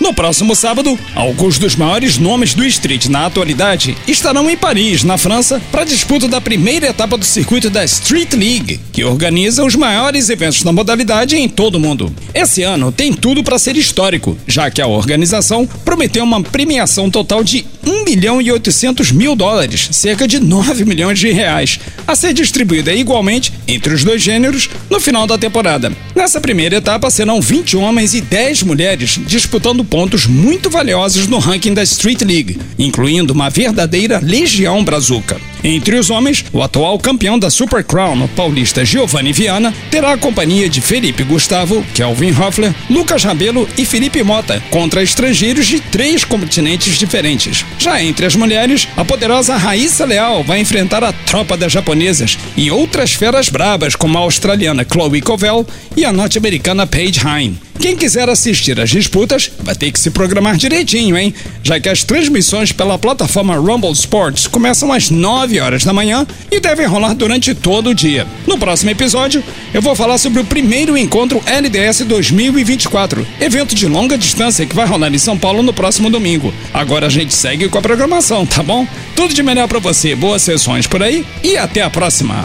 No próximo sábado, alguns dos maiores nomes do street na atualidade estarão em Paris, na França, para a disputa da primeira etapa do circuito da Street League, que organiza os maiores eventos da modalidade em todo o mundo. Esse ano tem tudo para ser histórico, já que a organização prometeu uma premiação total de 1 milhão e 800 mil dólares, cerca de 9 milhões de reais, a ser distribuída igualmente entre os dois gêneros no final da temporada. Nessa primeira etapa serão 20 homens e 10 mulheres disputando pontos muito valiosos no ranking da Street League, incluindo uma verdadeira legião brazuca. Entre os homens, o atual campeão da Super Crown, o paulista Giovanni Viana, terá a companhia de Felipe Gustavo, Kelvin Hoffler, Lucas Rabelo e Felipe Mota, contra estrangeiros de três continentes diferentes. Já entre as mulheres, a poderosa Raíssa Leal vai enfrentar a tropa das japonesas e outras feras brabas como a australiana Chloe Covell e a norte-americana Paige Hine. Quem quiser assistir às disputas vai ter que se programar direitinho, hein? Já que as transmissões pela plataforma Rumble Sports começam às 9 horas da manhã e devem rolar durante todo o dia. No próximo episódio, eu vou falar sobre o primeiro encontro LDS 2024, evento de longa distância que vai rolar em São Paulo no próximo domingo. Agora a gente segue com a programação, tá bom? Tudo de melhor para você, boas sessões por aí e até a próxima.